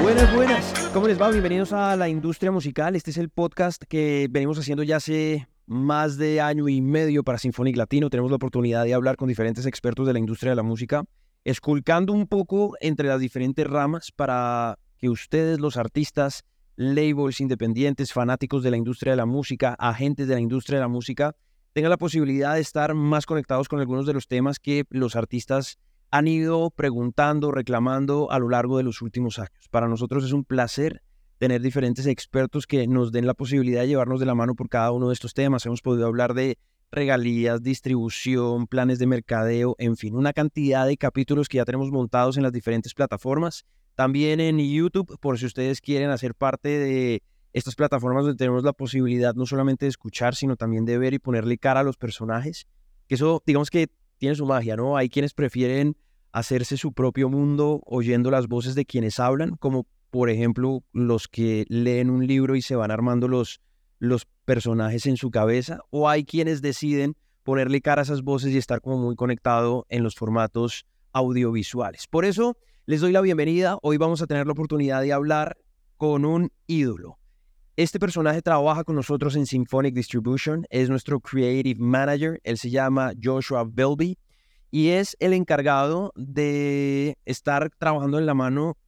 Buenas, buenas. ¿Cómo les va? Bienvenidos a La Industria Musical. Este es el podcast que venimos haciendo ya hace más de año y medio para Symphonic Latino. Tenemos la oportunidad de hablar con diferentes expertos de la industria de la música, esculcando un poco entre las diferentes ramas para que ustedes, los artistas, labels independientes, fanáticos de la industria de la música, agentes de la industria de la música, tengan la posibilidad de estar más conectados con algunos de los temas que los artistas han ido preguntando, reclamando a lo largo de los últimos años. Para nosotros es un placer tener diferentes expertos que nos den la posibilidad de llevarnos de la mano por cada uno de estos temas. Hemos podido hablar de regalías, distribución, planes de mercadeo, en fin, una cantidad de capítulos que ya tenemos montados en las diferentes plataformas. También en YouTube, por si ustedes quieren hacer parte de estas plataformas donde tenemos la posibilidad no solamente de escuchar, sino también de ver y ponerle cara a los personajes. Que eso, digamos que tiene su magia, ¿no? Hay quienes prefieren hacerse su propio mundo oyendo las voces de quienes hablan, como por ejemplo los que leen un libro y se van armando los, los personajes en su cabeza, o hay quienes deciden ponerle cara a esas voces y estar como muy conectado en los formatos audiovisuales. Por eso les doy la bienvenida. Hoy vamos a tener la oportunidad de hablar con un ídolo. Este personaje trabaja con nosotros en Symphonic Distribution, es nuestro Creative Manager, él se llama Joshua Belby y es el encargado de estar trabajando en la mano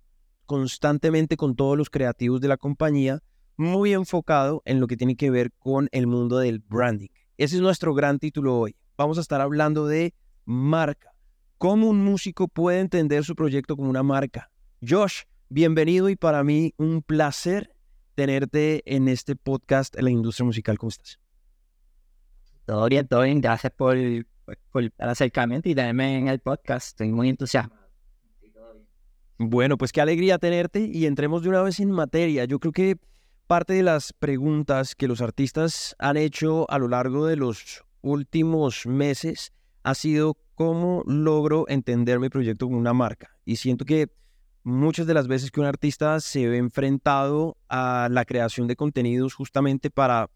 constantemente con todos los creativos de la compañía, muy enfocado en lo que tiene que ver con el mundo del branding. Ese es nuestro gran título hoy. Vamos a estar hablando de marca. ¿Cómo un músico puede entender su proyecto como una marca? Josh, bienvenido y para mí un placer tenerte en este podcast en la industria musical. ¿Cómo estás? Todo bien, todo bien. Gracias por, por, el acercamiento y tenerme en el podcast. Estoy muy entusiasmado. Bueno, pues qué alegría tenerte y entremos de una vez en materia. Yo creo que parte de las preguntas que los artistas han hecho a lo largo de los últimos meses ha sido cómo logro entender mi proyecto como una marca. Y siento que muchas de las veces que un artista se ve enfrentado a la creación de contenidos justamente para,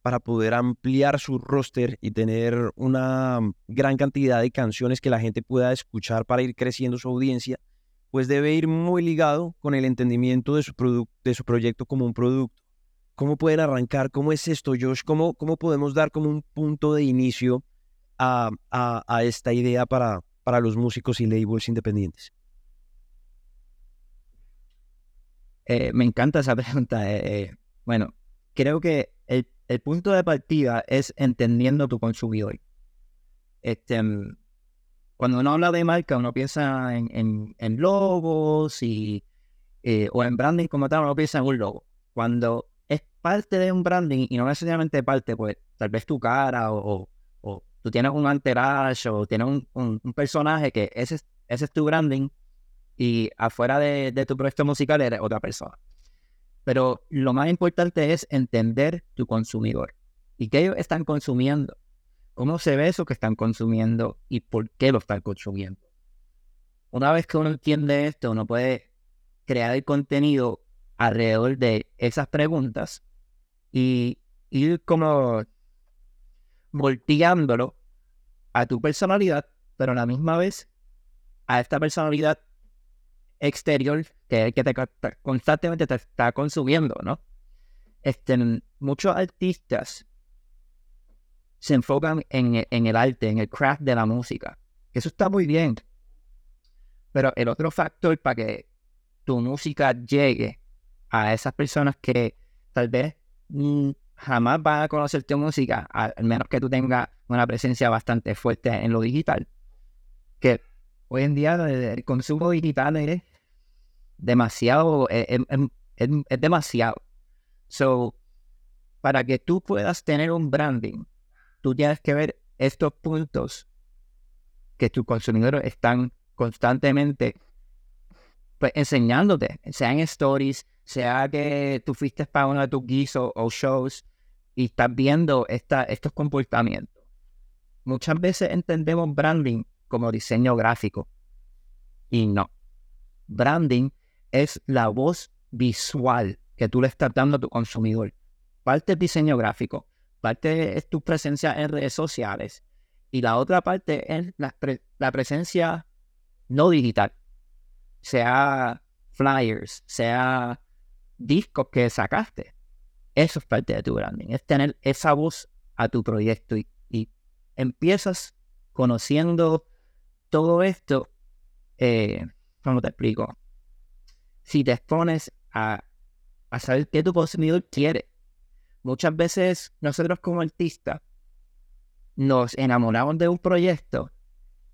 para poder ampliar su roster y tener una gran cantidad de canciones que la gente pueda escuchar para ir creciendo su audiencia, pues debe ir muy ligado con el entendimiento de su, de su proyecto como un producto. ¿Cómo pueden arrancar? ¿Cómo es esto, Josh? ¿Cómo, cómo podemos dar como un punto de inicio a, a, esta idea para, para los músicos y labels independientes? Eh, me encanta esa pregunta. Eh, eh, bueno, creo que el, el, punto de partida es entendiendo tu consumidor. Este, mm, cuando uno habla de marca, uno piensa en, en, logos y, o en branding como tal, uno piensa en un logo. Cuando es parte de un branding y no necesariamente parte, pues tal vez tu cara o, tú tienes un entourage o tienes un, un, personaje que ese, ese es tu branding y afuera de, de tu proyecto musical eres otra persona. Pero lo más importante es entender tu consumidor y qué ellos están consumiendo cómo se ve eso que están consumiendo y por qué lo están consumiendo. Una vez que uno entiende esto, uno puede crear el contenido alrededor de esas preguntas y ir como volteándolo a tu personalidad, pero a la misma vez a esta personalidad exterior que, que te, constantemente te está consumiendo, ¿no? Este, muchos artistas se enfocan en, en, el arte, en el craft de la música. Eso está muy bien. Pero el otro factor para que tu música llegue a esas personas que tal vez mm, jamás van a conocer tu música, al menos que tú tengas una presencia bastante fuerte en lo digital, que hoy en día el consumo digital es demasiado, es, es, es demasiado. So, para que tú puedas tener un branding tú tienes que ver estos puntos que tus consumidores están constantemente pues, enseñándote, sea en stories, sea que tú fuiste para uno de tus guisos o shows y estás viendo esta, estos comportamientos. Muchas veces entendemos branding como diseño gráfico y no. Branding es la voz visual que tú le estás dando a tu consumidor parte es diseño gráfico, parte es tu presencia en redes sociales y la otra parte es la, presencia no digital, sea flyers, sea discos que sacaste. Eso es parte de tu branding, es tener esa voz a tu proyecto y, empiezas conociendo todo esto. Eh, ¿Cómo te explico? Si te expones a, a saber qué tu consumidor quiere, muchas veces nosotros como artistas nos enamoramos de un proyecto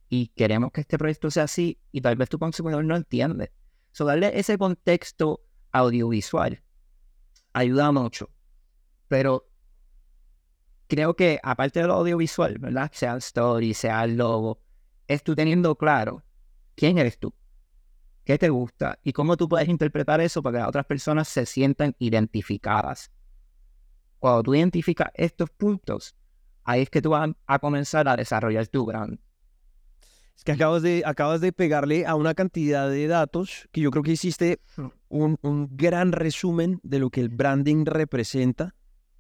y queremos que este proyecto sea así y tal vez tu consumidor no entiende. So, darle ese contexto audiovisual ayuda mucho. Pero creo que aparte de lo audiovisual, ¿verdad? Sea el story, sea el logo, es tú teniendo claro quién eres tú, qué te gusta y cómo tú puedes interpretar eso para que las otras personas se sientan identificadas cuando tú identificas estos puntos, ahí es que tú vas a comenzar a desarrollar tu brand. Es que acabas de, acabas de pegarle a una cantidad de datos que yo creo que hiciste un, un gran resumen de lo que el branding representa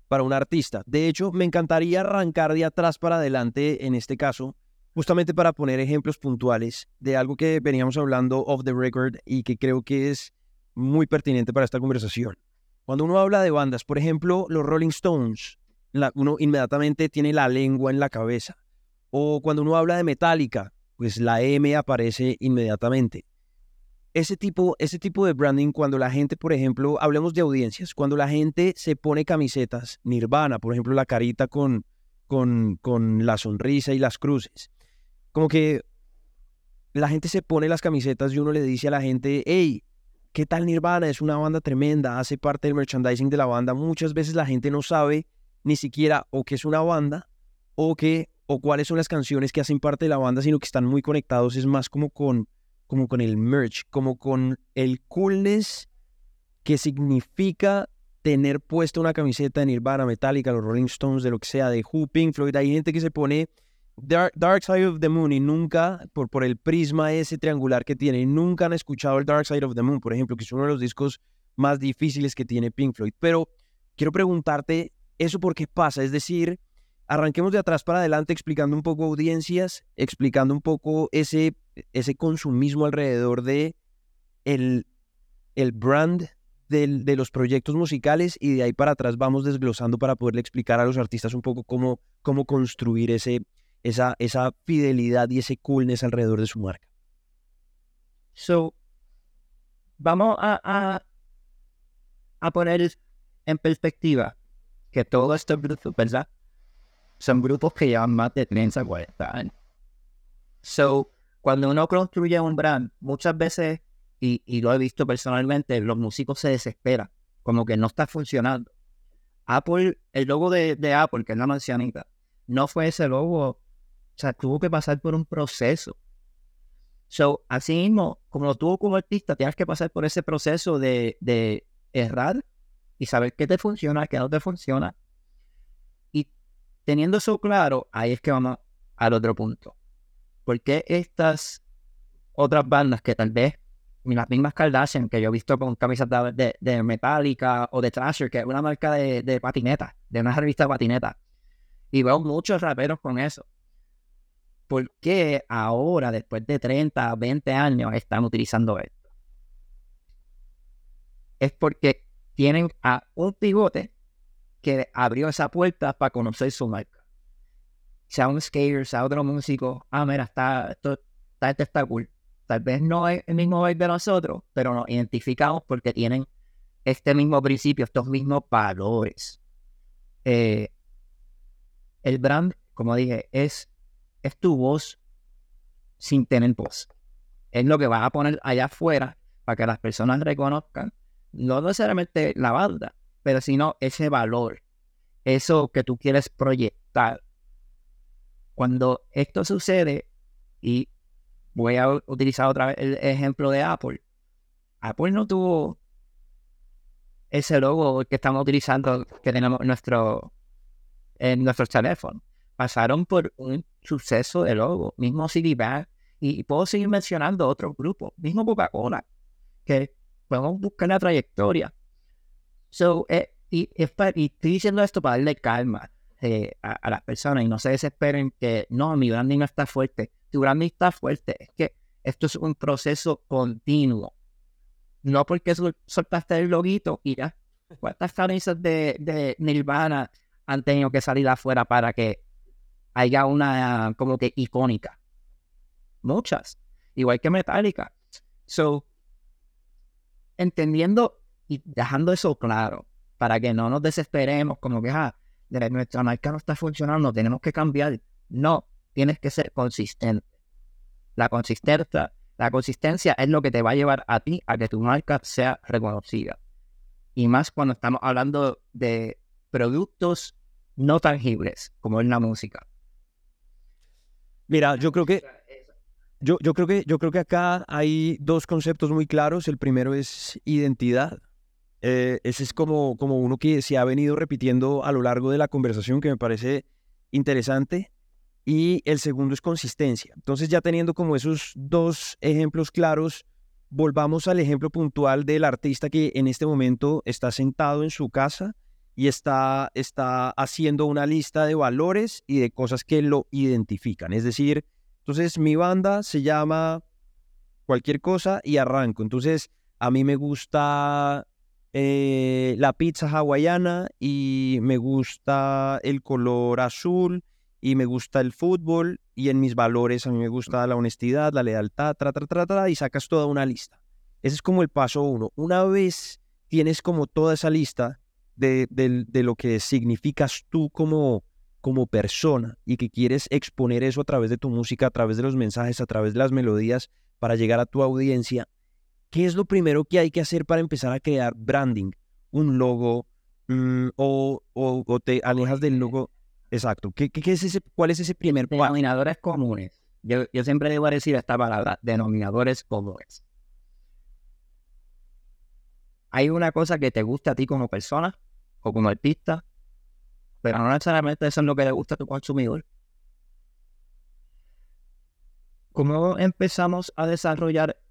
para un artista. De hecho, me encantaría arrancar de atrás para adelante en este caso, justamente para poner ejemplos puntuales de algo que veníamos hablando off the record y que creo que es muy pertinente para esta conversación. Cuando uno habla de bandas, por ejemplo, los Rolling Stones, uno inmediatamente tiene la lengua en la cabeza. O cuando uno habla de Metallica, pues la M aparece inmediatamente. Ese tipo, ese tipo de branding, cuando la gente, por ejemplo, hablemos de audiencias, cuando la gente se pone camisetas, Nirvana, por ejemplo, la carita con, con, con la sonrisa y las cruces, como que la gente se pone las camisetas y uno le dice a la gente, hey, ¿Qué tal Nirvana? Es una banda tremenda, hace parte del merchandising de la banda. Muchas veces la gente no sabe ni siquiera o qué es una banda o qué o cuáles son las canciones que hacen parte de la banda, sino que están muy conectados, es más como con como con el merch, como con el coolness que significa tener puesta una camiseta de Nirvana, Metallica, los Rolling Stones, de lo que sea, de Who, Pink Floyd. Hay gente que se pone Dark, Side of the Moon y nunca, por, por el prisma ese triangular que tiene, nunca han escuchado el Dark Side of the Moon, por ejemplo, que es uno de los discos más difíciles que tiene Pink Floyd. Pero quiero preguntarte, ¿eso por qué pasa? Es decir, arranquemos de atrás para adelante explicando un poco audiencias, explicando un poco ese, ese consumismo alrededor de el, el brand de los proyectos musicales y de ahí para atrás vamos desglosando para poderle explicar a los artistas un poco cómo, cómo construir ese, esa, esa fidelidad y ese coolness alrededor de su marca. So, vamos a, a, poner en perspectiva que todos estos grupos, ¿verdad? Son grupos que llevan más de 30, 40 años. So, cuando uno construye un brand, muchas veces, y, y lo he visto personalmente, los músicos se desesperan, como que no está funcionando. Apple, el logo de, de Apple, que es la manzanita, no fue ese logo o sea, tuvo que pasar por un proceso. So, así mismo, como tuvo como artista, tienes que pasar por ese proceso de, de errar y saber qué te funciona, qué no te funciona. Teniendo eso claro, ahí es que vamos al otro punto. ¿Por qué estas otras bandas que tal vez las mismas Kardashian que yo he visto con camisas de, Metallica o de Thrasher, que es una marca de, de patineta, de una revista de patineta, y veo muchos raperos con eso. ¿por qué ahora, después de 30, 20 años, están utilizando esto? Es porque tienen a un pivote que abrió esa puerta para conocer su marca. Sea un skater, sea otro músico, ah, mira, está, esto, está cool. Tal vez no es el mismo vibe de nosotros, pero nos identificamos porque tienen este mismo principio, estos mismos valores. Eh, el brand, como dije, es es tu voz sin tener voz. Es lo que vas a poner allá afuera para que las personas reconozcan, no necesariamente la banda, pero sino ese valor, eso que tú quieres proyectar. Cuando esto sucede, y voy a utilizar otra vez el ejemplo de Apple, Apple no tuvo ese logo que estamos utilizando, que tenemos nuestro, en nuestros teléfonos pasaron por un suceso de logo, mismo Citibank, y, puedo seguir mencionando otros grupos, mismo Coca-Cola, que podemos buscar la trayectoria. So, es, y, estoy diciendo esto para darle calma eh, a, las personas y no se desesperen que no, mi branding no está fuerte. Tu branding está fuerte. Es que esto es un proceso continuo. No porque soltaste el loguito y ya. ¿Cuántas camisas de, de Nirvana han tenido que salir afuera para que haya una como que icónica? Muchas. Igual que Metallica. So, entendiendo y dejando eso claro, para que no nos desesperemos como que, ah, nuestra marca no está funcionando, tenemos que cambiar. No, tienes que ser consistente. La consistencia, la consistencia es lo que te va a llevar a ti a que tu marca sea reconocida. Y más cuando estamos hablando de productos no tangibles, como es la música. Mira, yo creo que yo, yo, creo que yo creo que acá hay dos conceptos muy claros. El primero es identidad. Eh, ese es como, como uno que se ha venido repitiendo a lo largo de la conversación, que me parece interesante. Y el segundo es consistencia. Entonces, ya teniendo como esos dos ejemplos claros, volvamos al ejemplo puntual del artista que en este momento está sentado en su casa y está, está haciendo una lista de valores y de cosas que lo identifican. Es decir, entonces mi banda se llama cualquier cosa y arranco. Entonces, a mí me gusta eh, la pizza hawaiana y me gusta el color azul y me gusta el fútbol y en mis valores a mí me gusta la honestidad, la lealtad, tra, tra, tra, tra, y sacas toda una lista. Ese es como el paso uno. Una vez tienes como toda esa lista de, de, lo que significas tú como, como persona y que quieres exponer eso a través de tu música, a través de los mensajes, a través de las melodías para llegar a tu audiencia, ¿qué es lo primero que hay que hacer para empezar a crear branding? Un logo mm, o, o, te alejas del logo. Exacto. ¿Qué, qué, es ese, ¿Cuál es ese primer Denominadores comunes. Yo, yo siempre debo decir esta palabra, denominadores comunes. Hay una cosa que te gusta a ti como persona o como artista, pero no necesariamente eso es lo que le gusta a tu consumidor. ¿Cómo empezamos a desarrollar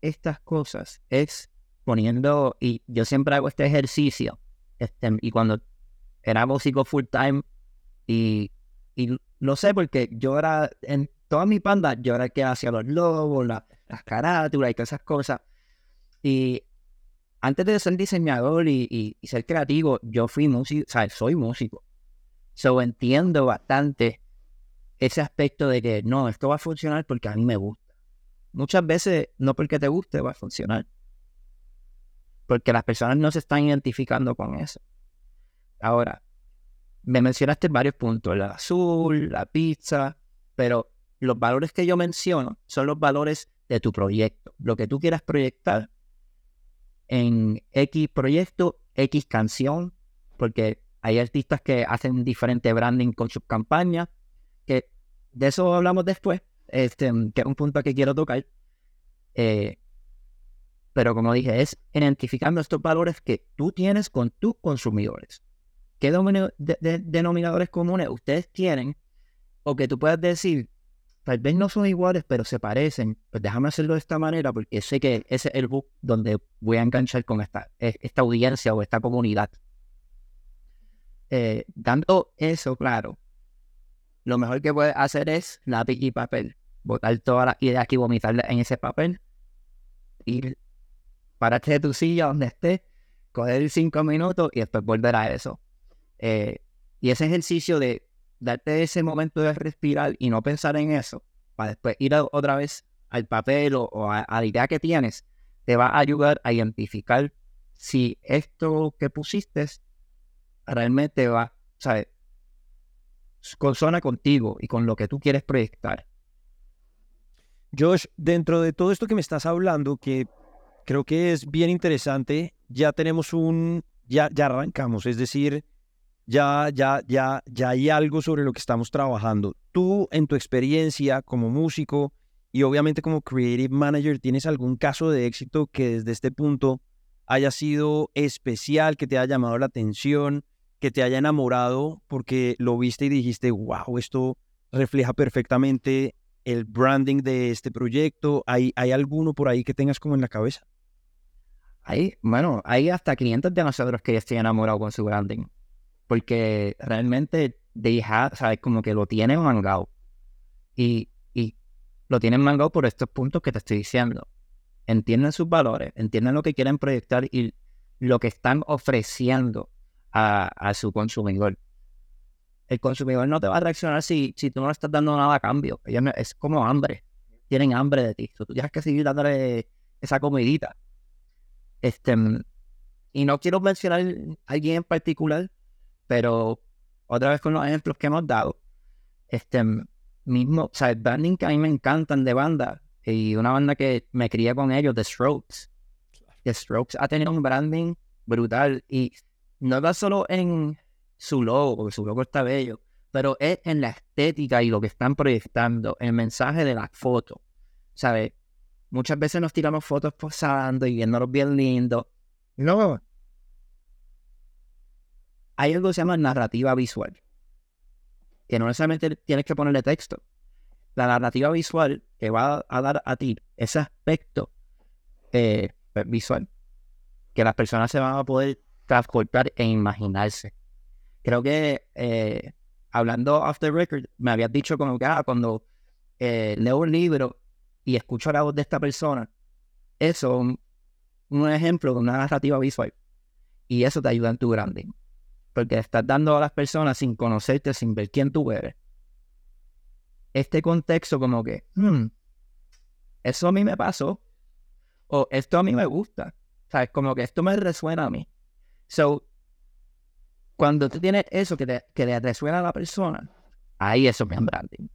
estas cosas es poniendo, y yo siempre hago este ejercicio, este, y cuando era músico full time, y, y lo sé porque yo era, en toda mi banda, yo era el que hacía los logos, las carátulas y todas esas cosas. Y antes de ser diseñador y, y, ser creativo, yo fui músico, o sea, soy músico. So entiendo bastante ese aspecto de que no, esto va a funcionar porque a mí me gusta. Muchas veces no porque te guste va a funcionar. Porque las personas no se están identificando con eso. Ahora, me mencionaste varios puntos, el azul, la pizza, pero los valores que yo menciono son los valores de tu proyecto, lo que tú quieras proyectar en X proyecto, X canción, porque hay artistas que hacen diferente branding con sus campañas, que de eso hablamos después, este, que es un punto que quiero tocar. Eh, pero como dije, es identificando estos valores que tú tienes con tus consumidores. ¿Qué denominadores comunes ustedes tienen? O que tú puedas decir, tal vez no son iguales, pero se parecen. Pues déjame hacerlo de esta manera porque sé que ese es el book donde voy a enganchar con esta, esta audiencia o esta comunidad. Eh, dando eso claro, lo mejor que puedes hacer es lápiz y papel botar todas las ideas aquí, vomitarlas en ese papel, y pararte de tu silla donde estés, coger cinco minutos y después volver a eso. Eh, y ese ejercicio de darte ese momento de respirar y no pensar en eso, para después ir otra vez al papel o, a, la idea que tienes, te va a ayudar a identificar si esto que pusiste realmente va, ¿sabes? Consona contigo y con lo que tú quieres proyectar. Josh, dentro de todo esto que me estás hablando, que creo que es bien interesante, ya tenemos un, ya, ya arrancamos, es decir, ya, ya, ya, ya hay algo sobre lo que estamos trabajando. Tú, en tu experiencia como músico y obviamente como creative manager, ¿tienes algún caso de éxito que desde este punto haya sido especial, que te haya llamado la atención, que te haya enamorado porque lo viste y dijiste, wow, esto refleja perfectamente el branding de este proyecto? ¿Hay, ¿Hay alguno por ahí que tengas como en la cabeza? hay, bueno, hay hasta clientes de nosotros que ya estoy enamorado con su branding. Porque realmente they have. Como que lo tienen mangado. Y, y lo tienen mangado por estos puntos que te estoy diciendo. Entienden sus valores, entienden lo que quieren proyectar y lo que están ofreciendo a, a su consumidor. El consumidor no te va a reaccionar si, si tú no le estás dando nada a cambio. es como hambre. Tienen hambre de ti. tú tienes que seguir dándole esa comidita. Este, y no quiero mencionar a alguien en particular, pero otra vez con los ejemplos que hemos dado, este mismo, o sea, el branding que a mí me encantan de banda, y una banda que me crié con ellos, The Strokes. The Strokes ha tenido un branding brutal y no va solo en su logo, porque su logo está bello, pero es en la estética y lo que están proyectando, el mensaje de la foto. ¿Sabes? Muchas veces nos tiramos fotos posando y viéndonos bien lindos. No. Hay algo que se llama narrativa visual. Que no necesariamente tienes que ponerle texto. La narrativa visual que va a dar a ti ese aspecto eh, visual que las personas se van a poder transportar e imaginarse. Creo que eh, hablando off the record, me habías dicho como que ah, cuando eh, leo un libro y escucho la voz de esta persona, eso es un, ejemplo de una narrativa visual. Y eso te ayuda en tu branding. Porque estás dando a las personas sin conocerte, sin ver quién tú eres. Este contexto como que, hmm, eso a mí me pasó. O esto a mí me gusta. ¿Sabes? Como que esto me resuena a mí. So, cuando tú tienes eso que, te, que le resuena a la persona, ahí eso es branding.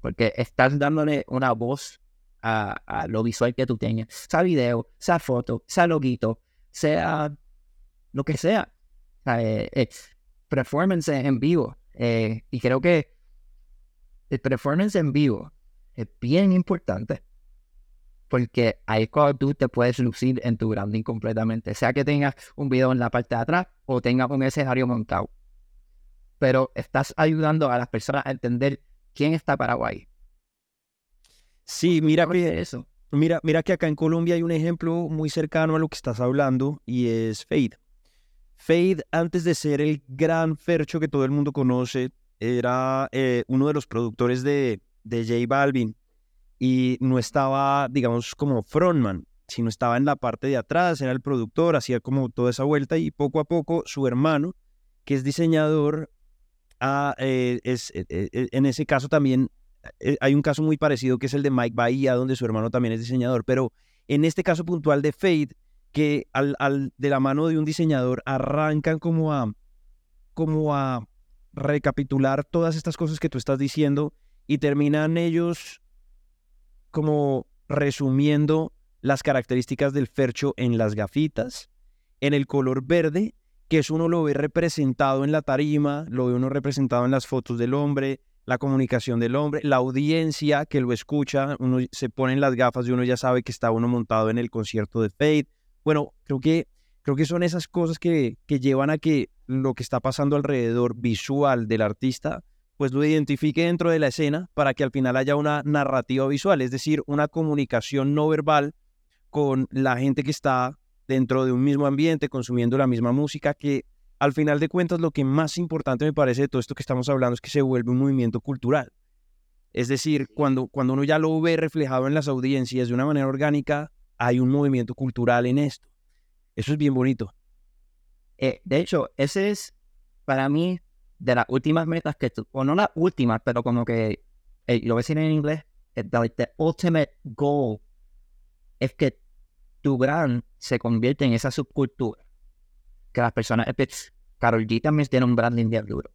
Porque estás dándole una voz a, lo visual que tú tengas, sea video, sea foto, sea loguito, sea lo que sea. Eh, eh, performance en vivo. Eh, y creo que el performance en vivo es bien importante porque ahí es cuando tú te puedes lucir en tu branding completamente, sea que tengas un video en la parte de atrás o tengas un escenario montado. Pero estás ayudando a las personas a entender quién está Paraguay, Sí, mira que eso. Mira, mira que acá en Colombia hay un ejemplo muy cercano a lo que estás hablando y es Fade. Fade, antes de ser el gran Fercho que todo el mundo conoce, era eh, uno de los productores de, de J Balvin y no estaba, digamos, como frontman, sino estaba en la parte de atrás, era el productor, hacía como toda esa vuelta y poco a poco su hermano, que es diseñador, ah, eh, es, eh, en ese caso también eh, hay un caso muy parecido que es el de Mike Bahía, donde su hermano también es diseñador, pero en este caso puntual de Fade, que al, al, de la mano de un diseñador arrancan como a, como a recapitular todas estas cosas que tú estás diciendo y terminan ellos como resumiendo las características del fercho en las gafitas, en el color verde, que es uno lo ve representado en la tarima, lo ve uno representado en las fotos del hombre, la comunicación del hombre, la audiencia que lo escucha, uno se pone en las gafas y uno ya sabe que está uno montado en el concierto de Fate. Bueno, creo que, creo que son esas cosas que, que llevan a que lo que está pasando alrededor visual del artista, pues lo identifique dentro de la escena para que al final haya una narrativa visual, es decir, una comunicación no verbal con la gente que está dentro de un mismo ambiente, consumiendo la misma música, que al final de cuentas lo que más importante me parece de todo esto que estamos hablando es que se vuelve un movimiento cultural. Es decir, cuando, cuando uno ya lo ve reflejado en las audiencias de una manera orgánica, hay un movimiento cultural en esto. Eso es bien bonito. Eh, de hecho, ese es para mí de las últimas metas que tú, o no las últimas, pero como que, eh, lo voy a en inglés, the, the ultimate goal es que tu brand se convierte en esa subcultura que las personas... Carol G también tiene un branding de duro.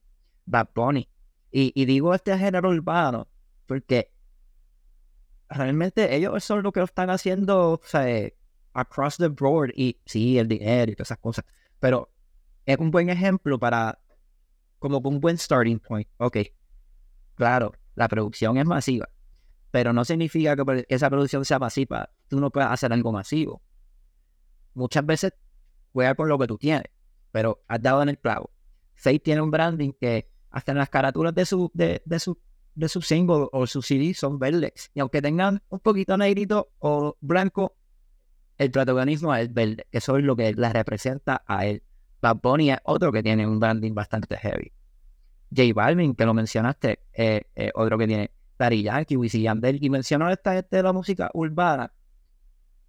Bad Bunny. Y, y digo este género urbano porque realmente ellos son lo que lo están haciendo o sea, across the board. Y sí, el dinero y todas esas cosas. Pero es un buen ejemplo para, como un buen starting point. Ok, claro, la producción es masiva. Pero no significa que esa producción sea masiva. Tú no puedes hacer algo masivo. Muchas veces juega con lo que tú tienes, pero has dado en el clavo. Faith tiene un branding que hasta en las carátulas de su, de, de su, de su single o su CD son verdes. Y aunque tengan un poquito negrito o blanco, el protagonismo es verde, eso es lo que le representa a él. Bad Bunny es otro que tiene un branding bastante heavy. J Balvin, que lo mencionaste, eh, eh, otro que tiene Daddy Yankee, Wisin Yandel, y mencionó esta gente de la música urbana,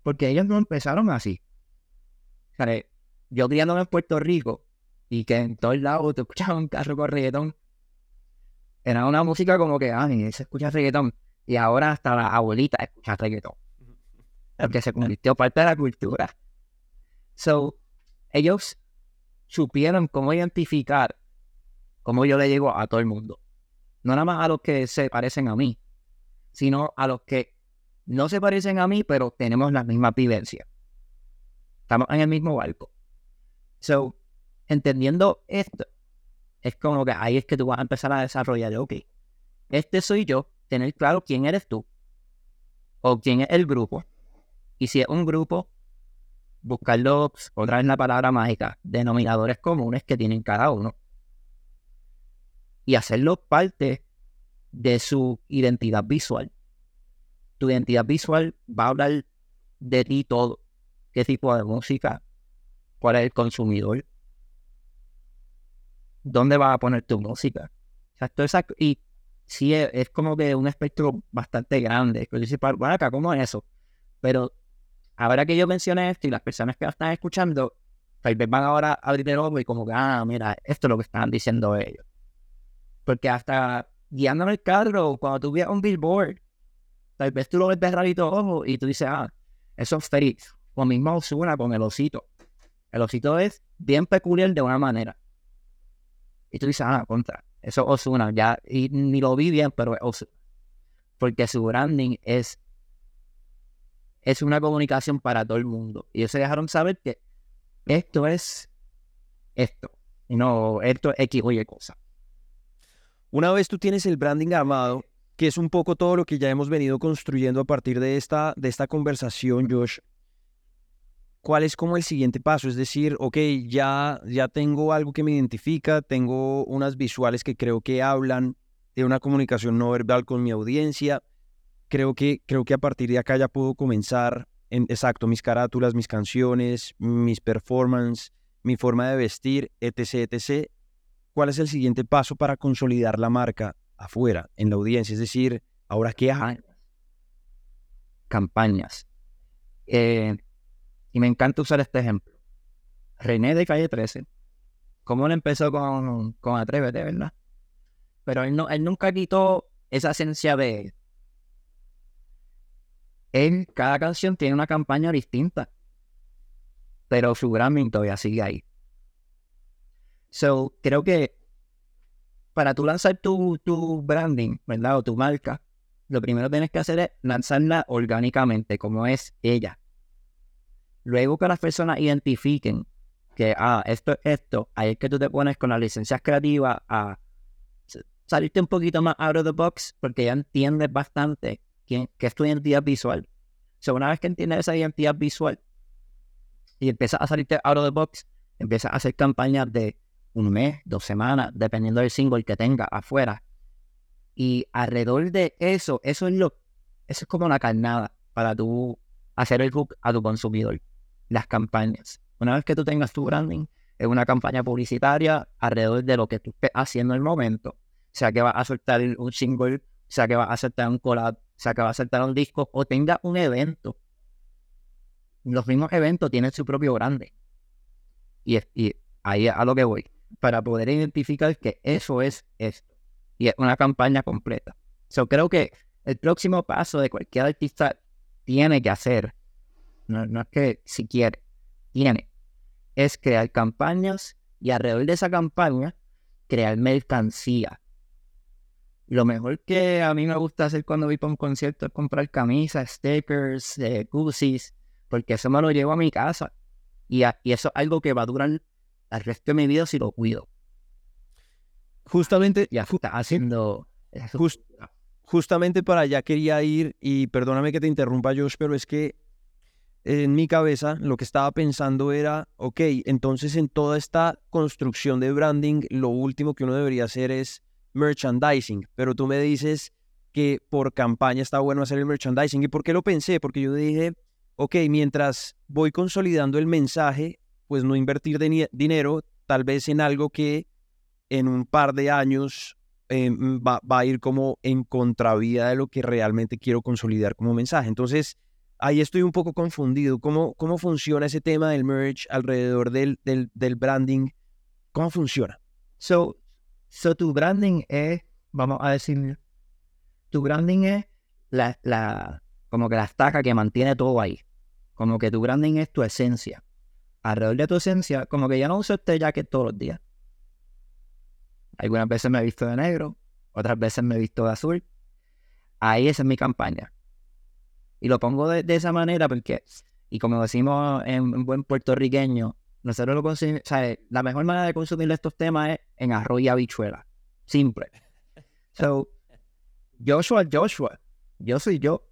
porque ellos no empezaron así. O sea, yo criándome en Puerto Rico, y que en todos lados te escuchaba un carro con reggaetón, era una música como que, ay, se escucha reggaetón, y ahora hasta la abuelita escucha reggaetón, porque se convirtió parte de la cultura. So, ellos supieron cómo identificar cómo yo le llego a todo el mundo. No nada más a los que se parecen a mí, sino a los que no se parecen a mí, pero tenemos la misma vivencia. Estamos en el mismo barco. So, entendiendo esto, es como que ahí es que tú vas a empezar a desarrollar, ok, este soy yo, tener claro quién eres tú o quién es el grupo. Y si es un grupo, buscarlo, otra vez la palabra mágica, denominadores comunes que tienen cada uno y hacerlo parte de su identidad visual. Tu identidad visual va a hablar de ti todo. ¿Qué tipo de música? ¿Cuál es el consumidor? ¿Dónde vas a poner tu música? O sea, y sí, es, como que un espectro bastante grande. Acá, ¿cómo es eso? Pero ahora que yo mencioné esto y las personas que lo están escuchando, tal vez van ahora a abrir el ojo y como que, ah, mira, esto es lo que están diciendo ellos. Porque hasta guiando el carro, cuando tú veas un billboard, tal vez tú lo ves de rarito ojo y tú dices, ah, eso es feliz. O mismo Osuna con el osito. El osito es bien peculiar de una manera. Y tú dices, ah, contra, eso es Osuna. Ya, y ni lo vi bien, pero es Osuna. Porque su branding es, es una comunicación para todo el mundo. Y ellos se dejaron saber que esto es esto. Y no, esto es X o Y cosa. Una vez tú tienes el branding armado, que es un poco todo lo que ya hemos venido construyendo a partir de esta, de esta conversación, Josh, ¿cuál es como el siguiente paso? Es decir, ok, ya, ya tengo algo que me identifica, tengo unas visuales que creo que hablan de una comunicación no verbal con mi audiencia. Creo que, creo que a partir de acá ya puedo comenzar, en, exacto, mis carátulas, mis canciones, mis performances, mi forma de vestir, etc., etc. ¿cuál es el siguiente paso para consolidar la marca afuera, en la audiencia? Es decir, ¿ahora qué hay? Campañas. Eh, y me encanta usar este ejemplo. René de Calle 13, ¿cómo él empezó con, con Atrévete, verdad? Pero él, no, él nunca quitó esa esencia de cada canción tiene una campaña distinta, pero su gran todavía sigue ahí. So, creo que para tú lanzar tu, tu branding, ¿verdad? O tu marca, lo primero que tienes que hacer es lanzarla orgánicamente, como es ella. Luego que las personas identifiquen que, ah, esto es esto, ahí es que tú te pones con las licencias creativas a salirte un poquito más out of the box, porque ya entiendes bastante qué es tu identidad visual. So, una vez que entiendes esa identidad visual y empiezas a salirte out of the box, empiezas a hacer campañas de un mes, dos semanas, dependiendo del single que tenga afuera. Y alrededor de eso, eso es lo, eso es como una carnada para tú hacer el hook a tu consumidor. Las campañas. Una vez que tú tengas tu branding, es una campaña publicitaria alrededor de lo que tú estés haciendo en el momento. O sea que vas a soltar un single, sea que vas a soltar un collab, sea que vas a soltar un disco, o tenga un evento. Los mismos eventos tienen su propio branding. Y, y ahí a lo que voy para poder identificar que eso es esto. Y es una campaña completa. Yo creo que el próximo paso de cualquier artista tiene que hacer, no, es que si quiere, tiene, es crear campañas y alrededor de esa campaña crear mercancía. Lo mejor que a mí me gusta hacer cuando voy para un concierto es comprar camisas, stickers, eh, porque eso me lo llevo a mi casa. Y, y eso es algo que va a durar al resto de mi vida si lo cuido. Justamente, ya está haciendo. justamente para allá quería ir, y perdóname que te interrumpa, Josh, pero es que en mi cabeza lo que estaba pensando era, ok, entonces en toda esta construcción de branding, lo último que uno debería hacer es merchandising, pero tú me dices que por campaña está bueno hacer el merchandising. ¿Y por qué lo pensé? Porque yo dije, ok, mientras voy consolidando el mensaje, pues no invertir dinero tal vez en algo que en un par de años eh, va, va, a ir como en contravía de lo que realmente quiero consolidar como mensaje. Entonces, ahí estoy un poco confundido. ¿Cómo, cómo funciona ese tema del merge alrededor del, del, del branding? ¿Cómo funciona? So, so tu branding es, vamos a decir, tu branding es la, la, como que la estaca que mantiene todo ahí. Como que tu branding es tu esencia. Alrededor de tu esencia, como que yo no uso este jacket todos los días. Algunas veces me he visto de negro, otras veces me he visto de azul. Ahí esa es mi campaña. Y lo pongo de, esa manera porque, y como decimos en, buen puertorriqueño, nosotros lo consumimos, o sea, la mejor manera de consumir estos temas es en arroz y habichuela. Simple. So, Joshua, Joshua, yo soy yo.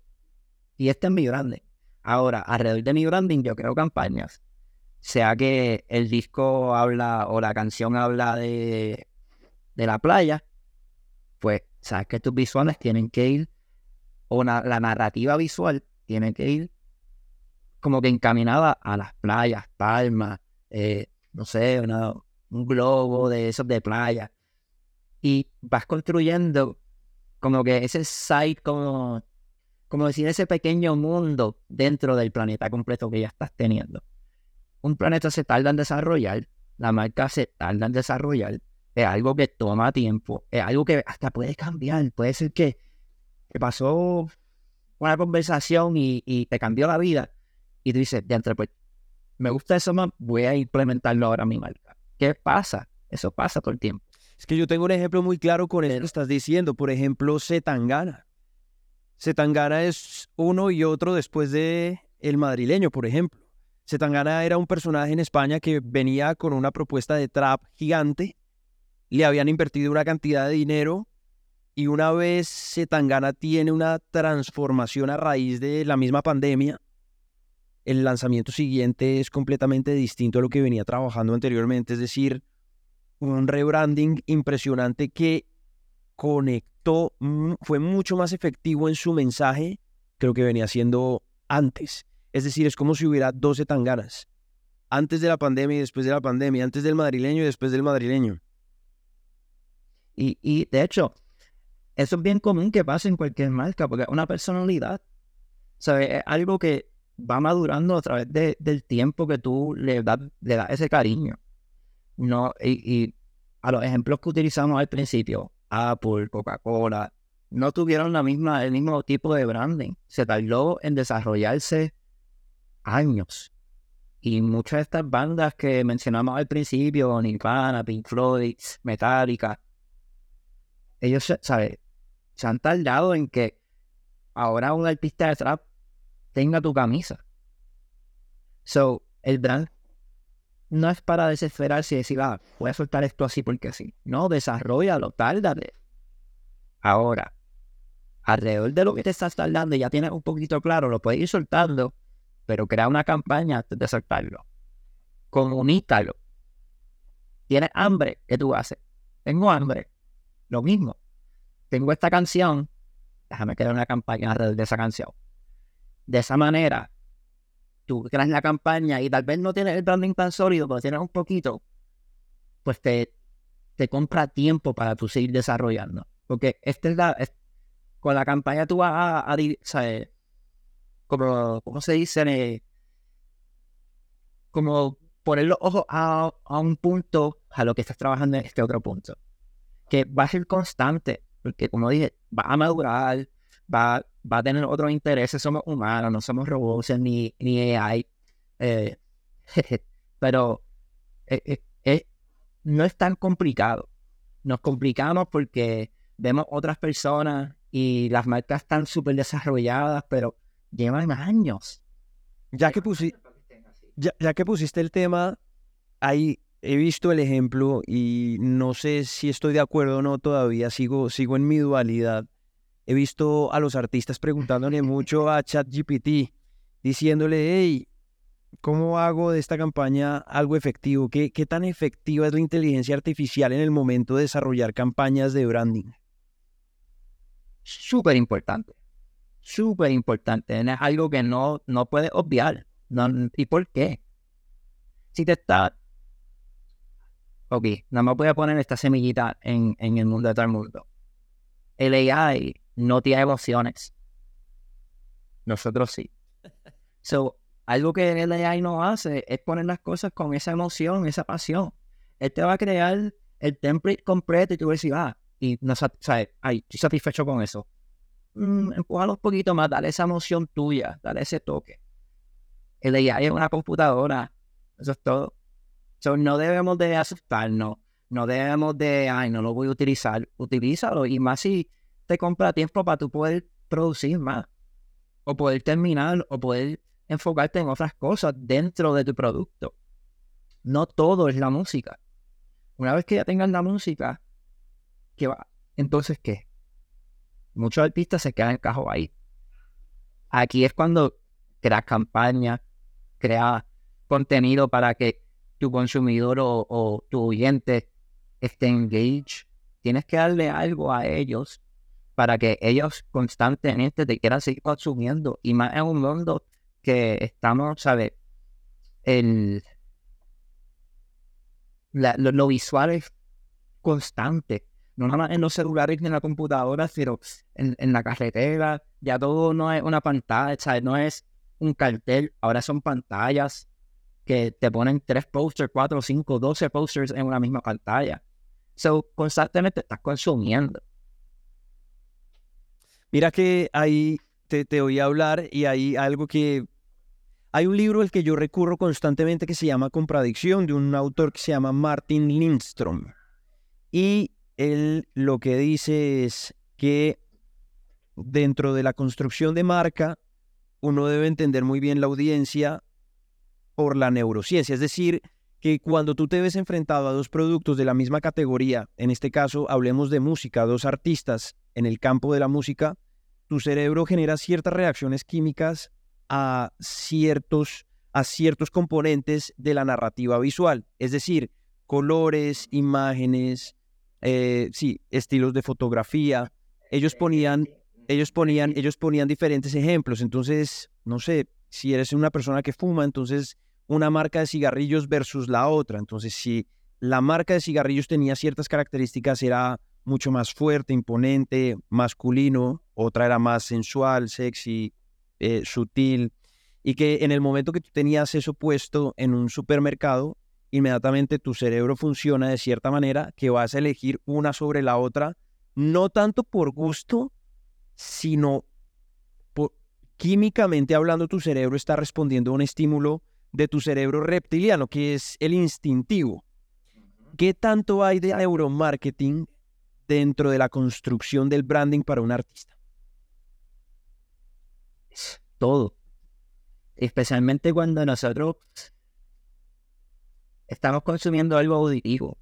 Y este es mi branding. Ahora, alrededor de mi branding, yo creo campañas. Sea que el disco habla o la canción habla de, de la playa, pues sabes que tus visuales tienen que ir o la narrativa visual tiene que ir como que encaminada a las playas, palmas, eh, no sé, un globo de esos de playa. Y vas construyendo como que ese site, como, como decir, ese pequeño mundo dentro del planeta completo que ya estás teniendo. Un planeta se tarda en desarrollar, la marca se tarda en desarrollar, es algo que toma tiempo, es algo que hasta puede cambiar, puede ser que que pasó una conversación y, te cambió la vida, y tú dices, de entre, pues, me gusta eso más, voy a implementarlo ahora a mi marca. ¿Qué pasa? Eso pasa todo el tiempo. Es que yo tengo un ejemplo muy claro con eso que estás diciendo. Por ejemplo, Zetangana. Zetangana es uno y otro después de el madrileño, por ejemplo. Zetangana era un personaje en España que venía con una propuesta de trap gigante. Le habían invertido una cantidad de dinero y una vez Zetangana tiene una transformación a raíz de la misma pandemia, el lanzamiento siguiente es completamente distinto a lo que venía trabajando anteriormente, es decir, un rebranding impresionante que conectó, fue mucho más efectivo en su mensaje que lo que venía haciendo antes. Es decir, es como si hubiera 12 tanganas. Antes de la pandemia y después de la pandemia, antes del madrileño y después del madrileño. Y, y de hecho, eso es bien común que pase en cualquier marca, porque una personalidad. ¿Sabes? Es algo que va madurando a través del tiempo que tú le das, le das ese cariño. No, y, a los ejemplos que utilizamos al principio, Apple, Coca-Cola, no tuvieron la misma, el mismo tipo de branding. Se tardó en desarrollarse años. Y muchas de estas bandas que mencionamos al principio, Nirvana, Pink Floyd, Metallica, ellos, ¿sabes? se han tardado en que ahora un artista de trap tenga tu camisa. So, el brand no es para desesperarse y decir, ah, voy a soltar esto así porque sí. No, desarrollalo, tárdate. Ahora, alrededor de lo que te estás tardando, ya tienes un poquito claro, lo puedes ir soltando, pero crea una campaña antes de soltarlo. Comunícalo. ¿Tienes hambre? ¿Qué tú haces? Tengo hambre. Lo mismo tengo esta canción, déjame crear una campaña alrededor de esa canción. De esa manera, tú creas la campaña y tal vez no tienes el branding tan sólido, pero tienes un poquito, pues te, te compra tiempo para tú seguir desarrollando. Porque esta es la, con la campaña tú vas a, a, como, ¿cómo se dice? como poner los ojos a, a, un punto a lo que estás trabajando en este otro punto. Que va a ser constante porque como dije, va a madurar, va, va a tener otros intereses, somos humanos, no somos robots ni, ni AI. Eh, pero eh, eh, no es tan complicado. Nos complicamos porque vemos otras personas y las marcas están súper desarrolladas, pero llevan años. Ya que, ya, ya que pusiste el tema, hay he visto el ejemplo y no sé si estoy de acuerdo o no todavía, sigo, sigo en mi dualidad. He visto a los artistas preguntándole mucho a ChatGPT, diciéndole, hey, ¿cómo hago de esta campaña algo efectivo? ¿Qué, ¿Qué tan efectiva es la inteligencia artificial en el momento de desarrollar campañas de branding? Súper importante, súper importante, es algo que no, no puedes obviar. ¿Y por qué? Si te está... Ok, no me voy a poner esta semillita en, en el mundo de todo el mundo. El AI no tiene emociones. Nosotros sí. So, algo que el AI no hace es poner las cosas con esa emoción, esa pasión. Él te va a crear el template completo y tú vas a decir, ah, y no sabes, ay, estoy satisfecho con eso. Mm, un poquito más, dale esa emoción tuya, dale ese toque. El AI es una computadora, eso es todo. So, no debemos de asustarnos, no debemos de, ay, no lo voy a utilizar, utilízalo. Y más si te compra tiempo para tú poder producir más, o poder terminar, o poder enfocarte en otras cosas dentro de tu producto. No todo es la música. Una vez que ya tengan la música, ¿qué va? Entonces, ¿qué? Muchos artistas se quedan encajados ahí. Aquí es cuando creas campaña, creas contenido para que tu consumidor o, tu oyente esté engaged. Tienes que darle algo a ellos para que ellos constantemente te quieran seguir consumiendo. Y más en un mundo que estamos, ¿sabes? El, lo, visual es constante. No nada más en los celulares ni en la computadora, sino en, la carretera. Ya todo no es una pantalla, ¿sabes? No es un cartel. Ahora son pantallas que te ponen tres posters, cuatro, cinco, doce posters en una misma pantalla. So, constantemente estás consumiendo. Mira que ahí te, te oí hablar y hay algo que hay un libro al que yo recurro constantemente que se llama Compradicción, de un autor que se llama Martin Lindstrom. Y él lo que dice es que dentro de la construcción de marca, uno debe entender muy bien la audiencia por la neurociencia. Es decir, que cuando tú te ves enfrentado a dos productos de la misma categoría, en este caso hablemos de música, dos artistas en el campo de la música, tu cerebro genera ciertas reacciones químicas a ciertos, a ciertos componentes de la narrativa visual, es decir, colores, imágenes, eh, sí, estilos de fotografía. Ellos ponían, ellos ponían, ellos ponían diferentes ejemplos. Entonces, no sé, si eres una persona que fuma, entonces una marca de cigarrillos versus la otra. Entonces, si la marca de cigarrillos tenía ciertas características, era mucho más fuerte, imponente, masculino, otra era más sensual, sexy, eh, sutil, y que en el momento que tú tenías eso puesto en un supermercado, inmediatamente tu cerebro funciona de cierta manera que vas a elegir una sobre la otra, no tanto por gusto, sino por, químicamente hablando, tu cerebro está respondiendo a un estímulo de tu cerebro reptiliano, que es el instintivo. ¿Qué tanto hay de neuromarketing dentro de la construcción del branding para un artista? todo. Especialmente cuando nosotros estamos consumiendo algo auditivo,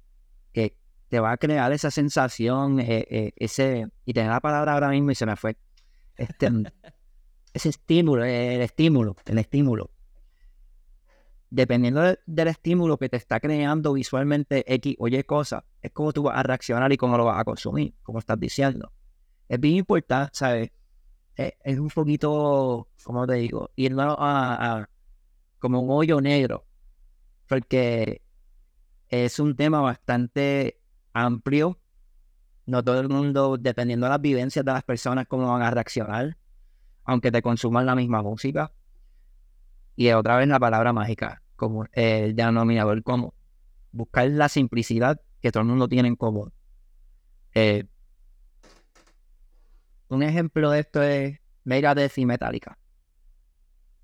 que te va a crear esa sensación, eh, eh, ese, y tengo la palabra ahora mismo y se me fue, este, ese estímulo, el estímulo, el estímulo. Dependiendo del estímulo que te está creando visualmente X o Y cosa, es como tú vas a reaccionar y cómo lo vas a consumir, como estás diciendo. Es bien importante, ¿sabes? Eh, es, un poquito, como te digo, irnos a, como un hoyo negro, porque es un tema bastante amplio. No todo el mundo, dependiendo de las vivencias de las personas, cómo van a reaccionar, aunque te consuman la misma música. Y otra vez la palabra mágica, como el denominador común. Buscar la simplicidad que todo el mundo tiene en común. Eh, un ejemplo de esto es Megadeth y Metallica.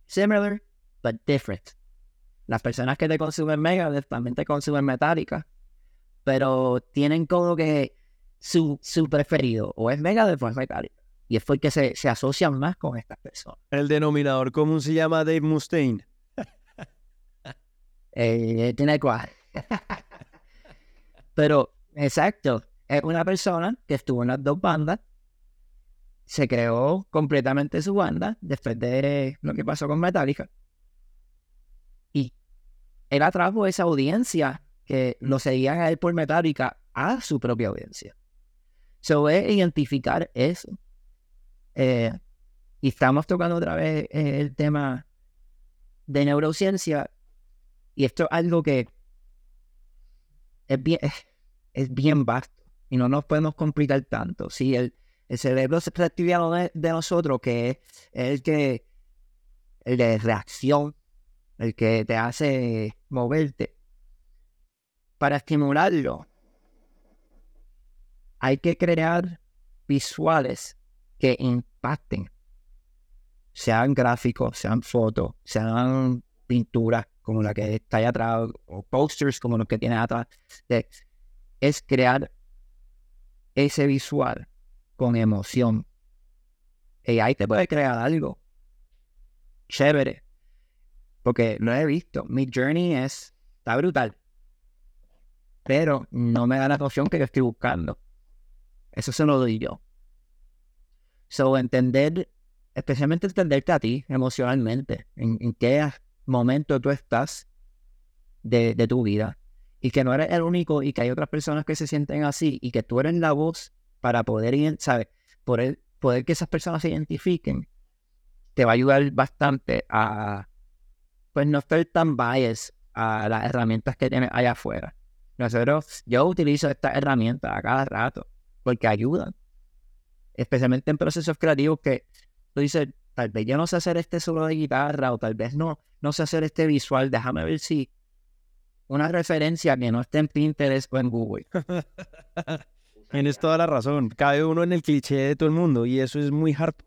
Similar, but different. Las personas que te consumen Megadeth también te consumen Metallica, pero tienen como que su, su preferido, o es Megadeth o es Metallica. Y es porque se, se asocian más con estas personas. El denominador común se llama Dave Mustaine. Eh, tiene cual. pero, exacto, es una persona que estuvo en las dos bandas se creó completamente su banda después de lo que pasó con Metallica. Y él atrajo esa audiencia que lo seguían a él por Metallica a su propia audiencia. Se es identificar eso. Eh, Y estamos tocando otra vez eh, el tema de neurociencia. Y esto es algo que es bien, es bien vasto y no nos podemos complicar tanto. Si el, el cerebro se actividad de, de nosotros, que es el que el de reacción, el que te hace moverte. Para estimularlo, hay que crear visuales que impacten, sean gráficos, sean fotos, sean pinturas como la que está ahí atrás, o posters como los que tiene atrás. Es crear ese visual con emoción. Y ahí te puede crear algo chévere, porque lo he visto. Mi journey es, está brutal, pero no me da la emoción que yo estoy buscando. Eso se lo doy yo. So, entender, especialmente entenderte a ti emocionalmente, en, qué momento tú estás de, de, tu vida y que no eres el único y que hay otras personas que se sienten así y que tú eres la voz para poder, ¿sabes? Poder, poder que esas personas se identifiquen, te va a ayudar bastante a, pues, no estar tan biased a las herramientas que tienes allá afuera. Nosotros, yo utilizo estas herramientas a cada rato porque ayudan. Especialmente en procesos creativos que tú dices, tal vez yo no sé hacer este solo de guitarra o tal vez no, no sé hacer este visual. Déjame ver si una referencia que no esté en Pinterest o en Google. Tienes toda la razón. Cabe uno en el cliché de todo el mundo y eso es muy harto.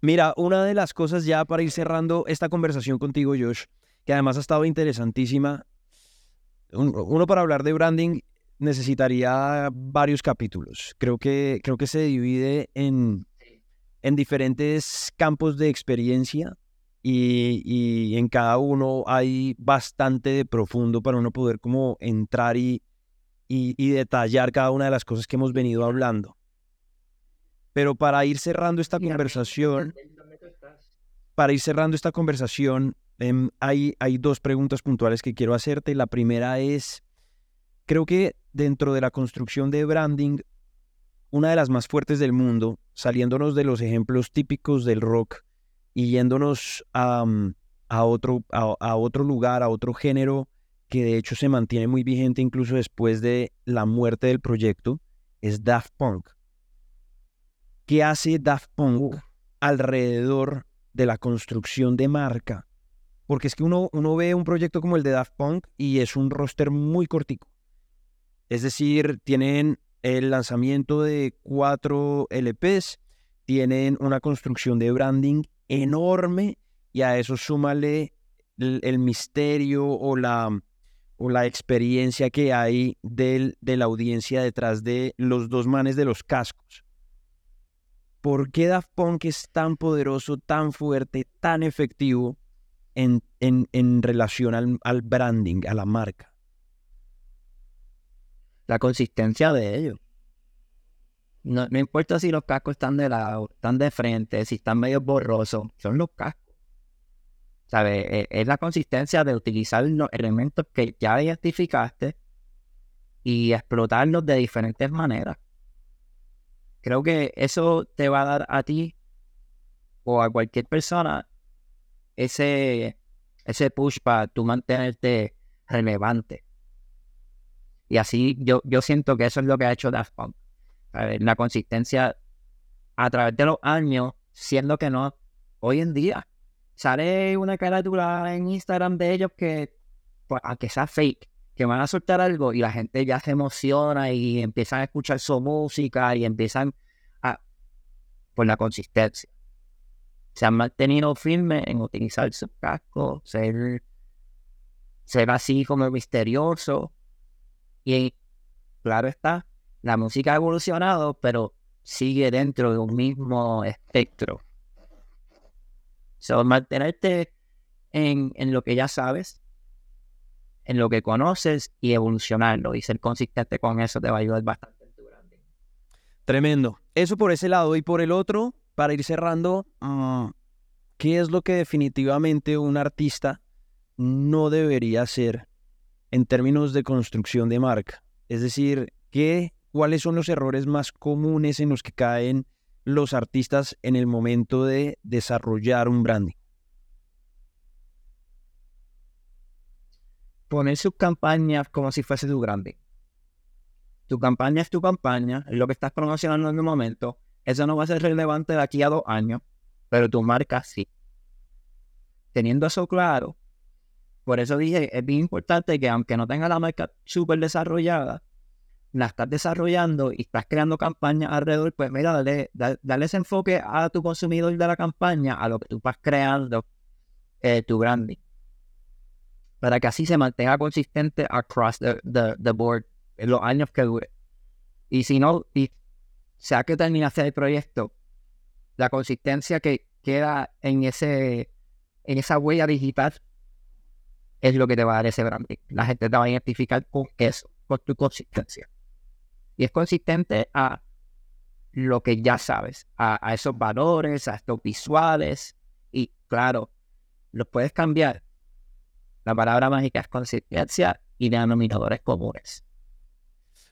Mira, una de las cosas ya para ir cerrando esta conversación contigo, Josh, que además ha estado interesantísima. Uno para hablar de branding necesitaría varios capítulos. Creo que, creo que se divide en, en diferentes campos de experiencia y, y, en cada uno hay bastante de profundo para uno poder como entrar y, y, y detallar cada una de las cosas que hemos venido hablando. Pero para ir cerrando esta conversación, para ir cerrando esta conversación, em, hay, hay dos preguntas puntuales que quiero hacerte. La primera es, creo que dentro de la construcción de branding, una de las más fuertes del mundo, saliéndonos de los ejemplos típicos del rock y yéndonos a, mm, a otro, a otro lugar, a otro género que de hecho se mantiene muy vigente incluso después de la muerte del proyecto, es Daft Punk. ¿Qué hace Daft Punk alrededor de la construcción de marca? Porque es que uno, uno ve un proyecto como el de Daft Punk y es un roster muy cortico. Es decir, tienen el lanzamiento de cuatro LPs, tienen una construcción de branding enorme y a eso súmale el, misterio o la, o la experiencia que hay de la audiencia detrás de los dos manes de los cascos. ¿por qué Daft Punk es tan poderoso, tan fuerte, tan efectivo en, en, relación al, branding, a la marca? La consistencia de ellos. No, importa si los cascos están de lado, están de frente, si están medio borrosos, son los cascos. ¿Sabes? Es, es la consistencia de utilizar los elementos que ya identificaste y explotarlos de diferentes maneras. Creo que eso te va a dar a ti o a cualquier persona ese, ese push para tú mantenerte relevante. Y así yo, yo siento que eso es lo que ha hecho Daft Punk. La consistencia a través de los años, siendo que no, hoy en día sale una carátula en Instagram de ellos que, pues, aunque sea fake, que van a soltar algo y la gente ya se emociona y empiezan a escuchar su música y empiezan a, por la consistencia. Se han mantenido firmes en utilizar su casco, ser, ser así como misterioso. Y claro está, la música ha evolucionado, pero sigue dentro de un mismo espectro. So, mantenerte en, en lo que ya sabes, en lo que conoces y evolucionarlo y ser consistente con eso te va a ayudar bastante. Tremendo. Eso por ese lado y por el otro, para ir cerrando, ah, ¿qué es lo que definitivamente un artista no debería hacer en términos de construcción de marca? Es decir, ¿qué, ¿cuáles son los errores más comunes en los que caen los artistas en el momento de desarrollar un branding? Poner sus campañas como si fuese tu branding. Tu campaña es tu campaña, es lo que estás promocionando en el momento. Eso no va a ser relevante de aquí a dos años, pero tu marca sí. Teniendo eso claro, por eso dije, es bien importante que aunque no tenga la marca súper desarrollada, la estás desarrollando y estás creando campañas alrededor, pues mira, dale, dale, ese enfoque a tu consumidor de la campaña, a lo que tú vas creando eh, tu branding. Para que así se mantenga consistente across the, the, board en los años que dure. Y si no, y sea que terminaste el proyecto, la consistencia que queda en ese en esa huella digital es lo que te va a dar ese branding. La gente te va a identificar con eso, con tu consistencia y es consistente a lo que ya sabes, a, esos valores, a estos visuales y claro, los puedes cambiar. La palabra mágica es consistencia y denominadores comunes.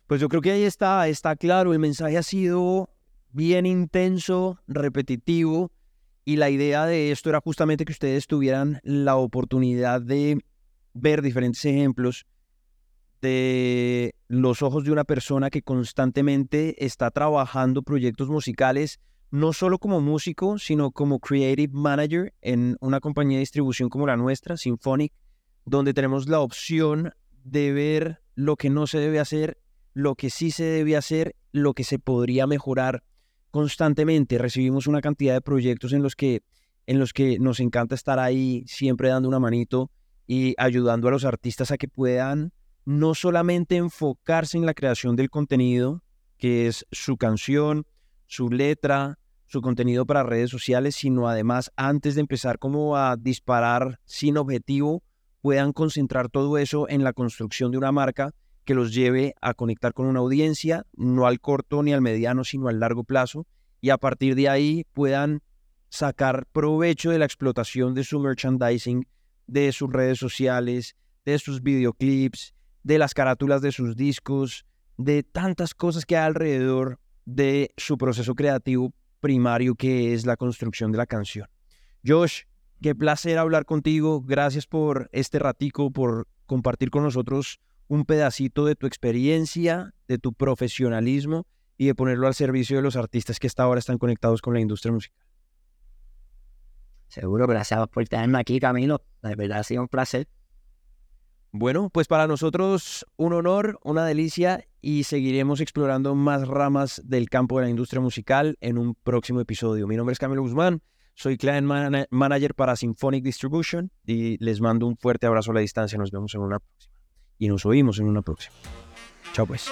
Pues yo creo que ahí está, está claro, el mensaje ha sido bien intenso, repetitivo y la idea de esto era justamente que ustedes tuvieran la oportunidad de ver diferentes ejemplos de los ojos de una persona que constantemente está trabajando proyectos musicales, no solo como músico, sino como creative manager en una compañía de distribución como la nuestra, Symphonic, donde tenemos la opción de ver lo que no se debe hacer, lo que sí se debe hacer, lo que se podría mejorar constantemente. Recibimos una cantidad de proyectos en los que, en los que nos encanta estar ahí, siempre dando una manito y ayudando a los artistas a que puedan no solamente enfocarse en la creación del contenido, que es su canción, su letra, su contenido para redes sociales, sino además antes de empezar como a disparar sin objetivo, puedan concentrar todo eso en la construcción de una marca que los lleve a conectar con una audiencia, no al corto ni al mediano, sino al largo plazo, y a partir de ahí puedan sacar provecho de la explotación de su merchandising, de sus redes sociales, de sus videoclips, de las carátulas de sus discos, de tantas cosas que hay alrededor de su proceso creativo primario que es la construcción de la canción. Josh, qué placer hablar contigo. Gracias por este ratico, por compartir con nosotros un pedacito de tu experiencia, de tu profesionalismo y de ponerlo al servicio de los artistas que hasta ahora están conectados con la industria musical. Seguro, gracias por tenerme aquí, Camilo. De verdad ha sido un placer. Bueno, pues para nosotros un honor, una delicia y seguiremos explorando más ramas del campo de la industria musical en un próximo episodio. Mi nombre es Camilo Guzmán, soy Client Manager para Symphonic Distribution y les mando un fuerte abrazo a la distancia. Nos vemos en una próxima y nos oímos en una próxima. Chao pues.